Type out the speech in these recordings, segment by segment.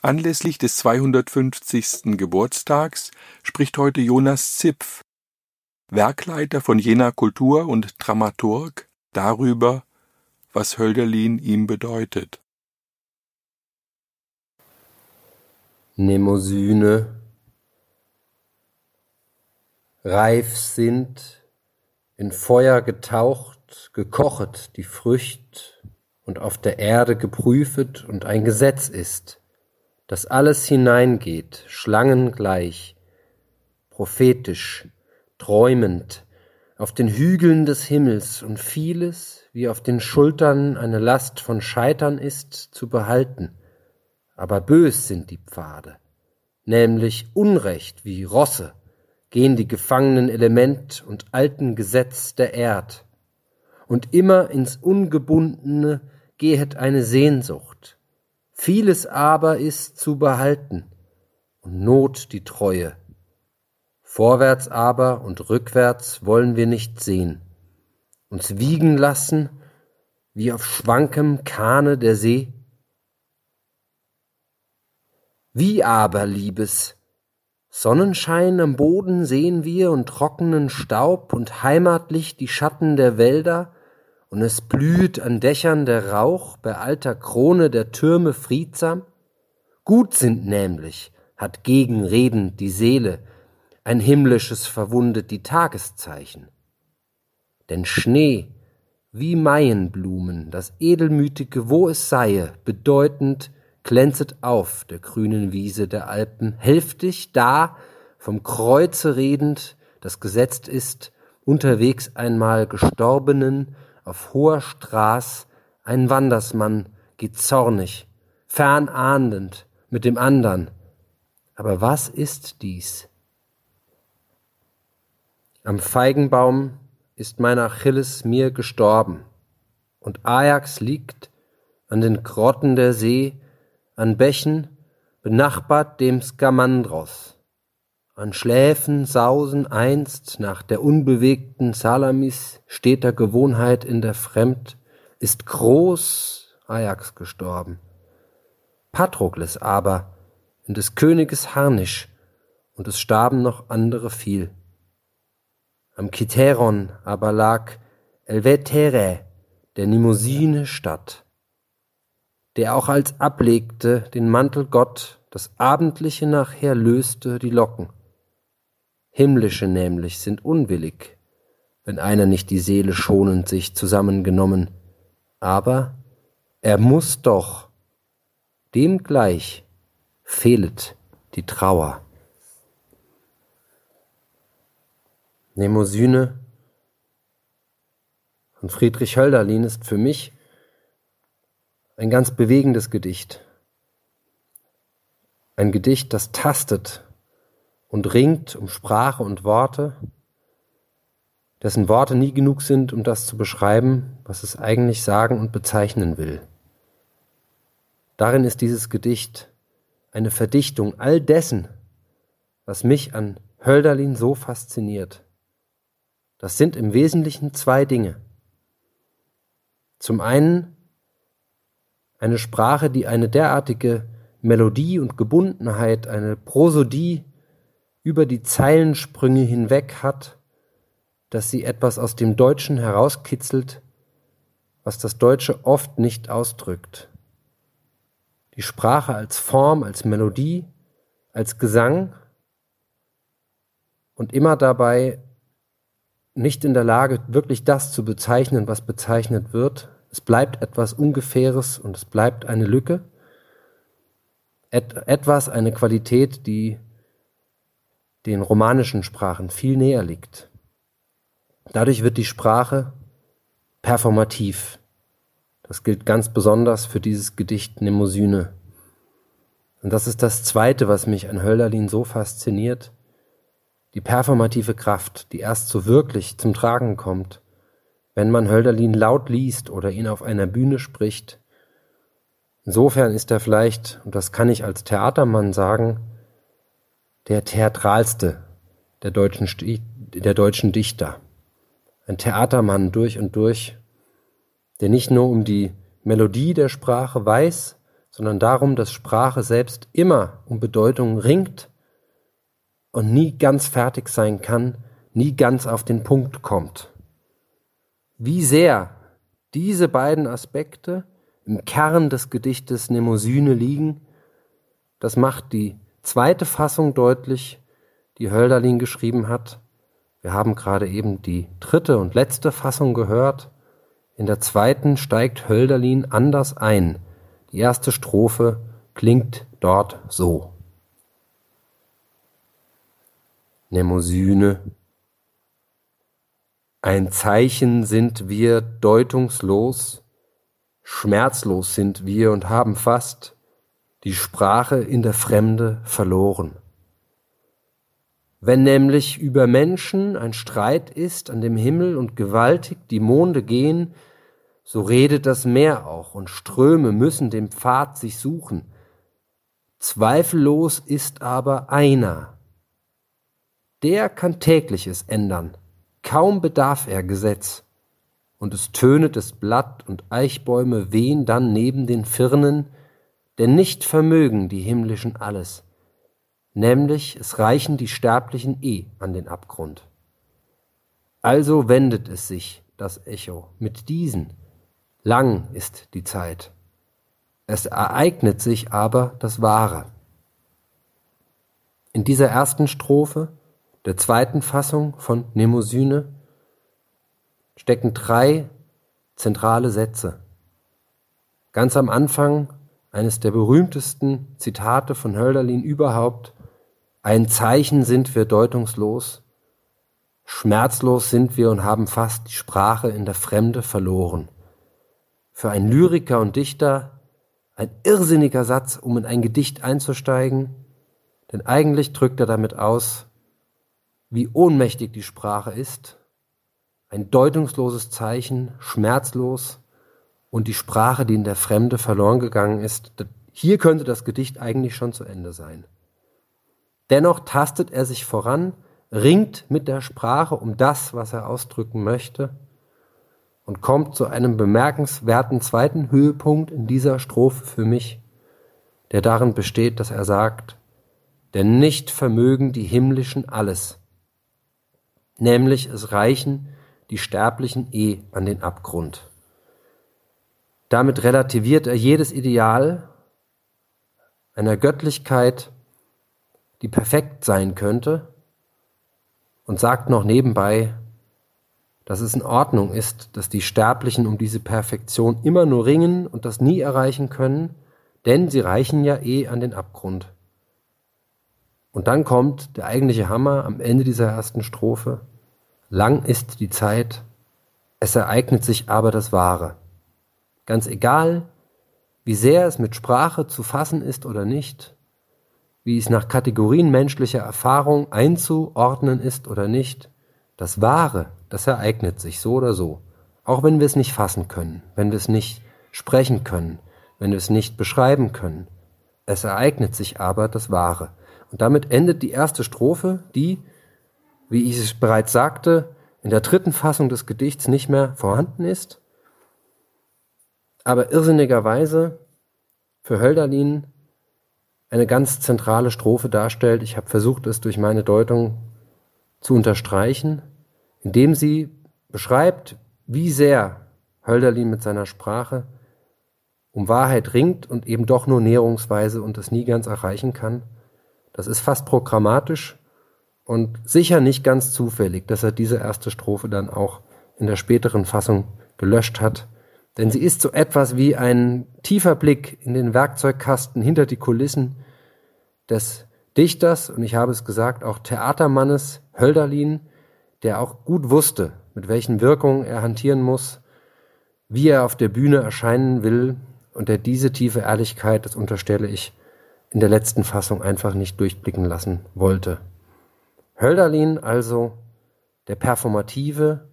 Anlässlich des 250. Geburtstags spricht heute Jonas Zipf, Werkleiter von Jena Kultur und Dramaturg, darüber, was Hölderlin ihm bedeutet. Nemosyne reif sind, in Feuer getaucht, gekochet die Frücht und auf der Erde geprüfet und ein Gesetz ist, dass alles hineingeht, schlangengleich, prophetisch, träumend, auf den Hügeln des Himmels und vieles, wie auf den Schultern eine Last von Scheitern ist, zu behalten. Aber bös sind die Pfade, nämlich Unrecht wie Rosse, gehen die gefangenen Element und alten Gesetz der Erd. Und immer ins Ungebundene gehet eine Sehnsucht, Vieles aber ist zu behalten und Not die Treue. Vorwärts aber und rückwärts wollen wir nicht sehen, uns wiegen lassen wie auf schwankem Kahne der See. Wie aber, Liebes, Sonnenschein am Boden sehen wir und trockenen Staub und heimatlich die Schatten der Wälder, und es blüht an Dächern der Rauch bei alter Krone der Türme friedsam? Gut sind nämlich, hat gegenredend die Seele, ein himmlisches verwundet die Tageszeichen. Denn Schnee, wie Maienblumen, das edelmütige, wo es seie, bedeutend, glänzet auf der grünen Wiese der Alpen, hälftig da, vom Kreuze redend, das gesetzt ist, unterwegs einmal Gestorbenen, auf hoher Straß ein Wandersmann geht zornig, fern ahndend mit dem andern. Aber was ist dies? Am Feigenbaum ist mein Achilles mir gestorben, und Ajax liegt an den Grotten der See, an Bächen, benachbart dem Skamandros. An Schläfen sausen einst nach der unbewegten Salamis steter Gewohnheit in der Fremd, ist groß Ajax gestorben. Patrokles aber in des Königes Harnisch, und es starben noch andere viel. Am Kiteron aber lag Elvetere, der Nimosine Stadt, der auch als ablegte den Mantel Gott, das Abendliche nachher löste die Locken Himmlische nämlich sind unwillig, wenn einer nicht die Seele schonend sich zusammengenommen, aber er muss doch, dem gleich fehlet die Trauer. Nemosyne von Friedrich Hölderlin ist für mich ein ganz bewegendes Gedicht. Ein Gedicht, das tastet und ringt um Sprache und Worte, dessen Worte nie genug sind, um das zu beschreiben, was es eigentlich sagen und bezeichnen will. Darin ist dieses Gedicht eine Verdichtung all dessen, was mich an Hölderlin so fasziniert. Das sind im Wesentlichen zwei Dinge. Zum einen eine Sprache, die eine derartige Melodie und Gebundenheit, eine Prosodie über die Zeilensprünge hinweg hat, dass sie etwas aus dem Deutschen herauskitzelt, was das Deutsche oft nicht ausdrückt. Die Sprache als Form, als Melodie, als Gesang und immer dabei nicht in der Lage, wirklich das zu bezeichnen, was bezeichnet wird. Es bleibt etwas Ungefähres und es bleibt eine Lücke. Et etwas, eine Qualität, die den romanischen Sprachen viel näher liegt. Dadurch wird die Sprache performativ. Das gilt ganz besonders für dieses Gedicht Nemosyne. Und das ist das Zweite, was mich an Hölderlin so fasziniert, die performative Kraft, die erst so wirklich zum Tragen kommt, wenn man Hölderlin laut liest oder ihn auf einer Bühne spricht. Insofern ist er vielleicht, und das kann ich als Theatermann sagen, der theatralste der deutschen, der deutschen Dichter. Ein Theatermann durch und durch, der nicht nur um die Melodie der Sprache weiß, sondern darum, dass Sprache selbst immer um Bedeutung ringt und nie ganz fertig sein kann, nie ganz auf den Punkt kommt. Wie sehr diese beiden Aspekte im Kern des Gedichtes Nemosyne liegen, das macht die zweite Fassung deutlich, die Hölderlin geschrieben hat. Wir haben gerade eben die dritte und letzte Fassung gehört. In der zweiten steigt Hölderlin anders ein. Die erste Strophe klingt dort so. Nemosyne. Ein Zeichen sind wir deutungslos, schmerzlos sind wir und haben fast die Sprache in der Fremde verloren. Wenn nämlich über Menschen ein Streit ist an dem Himmel und gewaltig die Monde gehen, so redet das Meer auch und Ströme müssen den Pfad sich suchen. Zweifellos ist aber einer, der kann tägliches ändern, kaum bedarf er Gesetz. Und es tönet des Blatt und Eichbäume wehen dann neben den Firnen, denn nicht vermögen die himmlischen alles, nämlich es reichen die Sterblichen eh an den Abgrund. Also wendet es sich, das Echo, mit diesen, lang ist die Zeit. Es ereignet sich aber das Wahre. In dieser ersten Strophe der zweiten Fassung von Nemosyne stecken drei zentrale Sätze. Ganz am Anfang eines der berühmtesten Zitate von Hölderlin überhaupt, ein Zeichen sind wir deutungslos, schmerzlos sind wir und haben fast die Sprache in der Fremde verloren. Für einen Lyriker und Dichter ein irrsinniger Satz, um in ein Gedicht einzusteigen, denn eigentlich drückt er damit aus, wie ohnmächtig die Sprache ist, ein deutungsloses Zeichen, schmerzlos und die Sprache, die in der Fremde verloren gegangen ist, hier könnte das Gedicht eigentlich schon zu Ende sein. Dennoch tastet er sich voran, ringt mit der Sprache um das, was er ausdrücken möchte und kommt zu einem bemerkenswerten zweiten Höhepunkt in dieser Strophe für mich, der darin besteht, dass er sagt, denn nicht vermögen die Himmlischen alles, nämlich es reichen die Sterblichen eh an den Abgrund. Damit relativiert er jedes Ideal einer Göttlichkeit, die perfekt sein könnte, und sagt noch nebenbei, dass es in Ordnung ist, dass die Sterblichen um diese Perfektion immer nur ringen und das nie erreichen können, denn sie reichen ja eh an den Abgrund. Und dann kommt der eigentliche Hammer am Ende dieser ersten Strophe. Lang ist die Zeit, es ereignet sich aber das Wahre. Ganz egal, wie sehr es mit Sprache zu fassen ist oder nicht, wie es nach Kategorien menschlicher Erfahrung einzuordnen ist oder nicht, das Wahre, das ereignet sich so oder so, auch wenn wir es nicht fassen können, wenn wir es nicht sprechen können, wenn wir es nicht beschreiben können. Es ereignet sich aber das Wahre. Und damit endet die erste Strophe, die, wie ich es bereits sagte, in der dritten Fassung des Gedichts nicht mehr vorhanden ist, aber irrsinnigerweise für Hölderlin eine ganz zentrale Strophe darstellt. Ich habe versucht, es durch meine Deutung zu unterstreichen, indem sie beschreibt, wie sehr Hölderlin mit seiner Sprache um Wahrheit ringt und eben doch nur näherungsweise und es nie ganz erreichen kann. Das ist fast programmatisch und sicher nicht ganz zufällig, dass er diese erste Strophe dann auch in der späteren Fassung gelöscht hat. Denn sie ist so etwas wie ein tiefer Blick in den Werkzeugkasten hinter die Kulissen des Dichters und ich habe es gesagt, auch Theatermannes Hölderlin, der auch gut wusste, mit welchen Wirkungen er hantieren muss, wie er auf der Bühne erscheinen will und der diese tiefe Ehrlichkeit, das unterstelle ich, in der letzten Fassung einfach nicht durchblicken lassen wollte. Hölderlin also der Performative,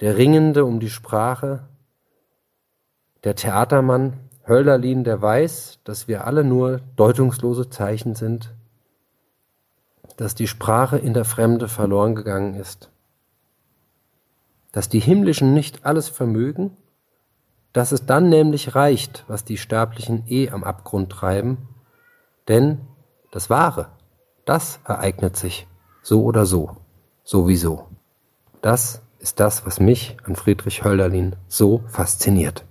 der Ringende um die Sprache, der Theatermann, Hölderlin, der weiß, dass wir alle nur deutungslose Zeichen sind, dass die Sprache in der Fremde verloren gegangen ist, dass die Himmlischen nicht alles vermögen, dass es dann nämlich reicht, was die Sterblichen eh am Abgrund treiben, denn das Wahre, das ereignet sich so oder so, sowieso. Das ist das, was mich an Friedrich Hölderlin so fasziniert.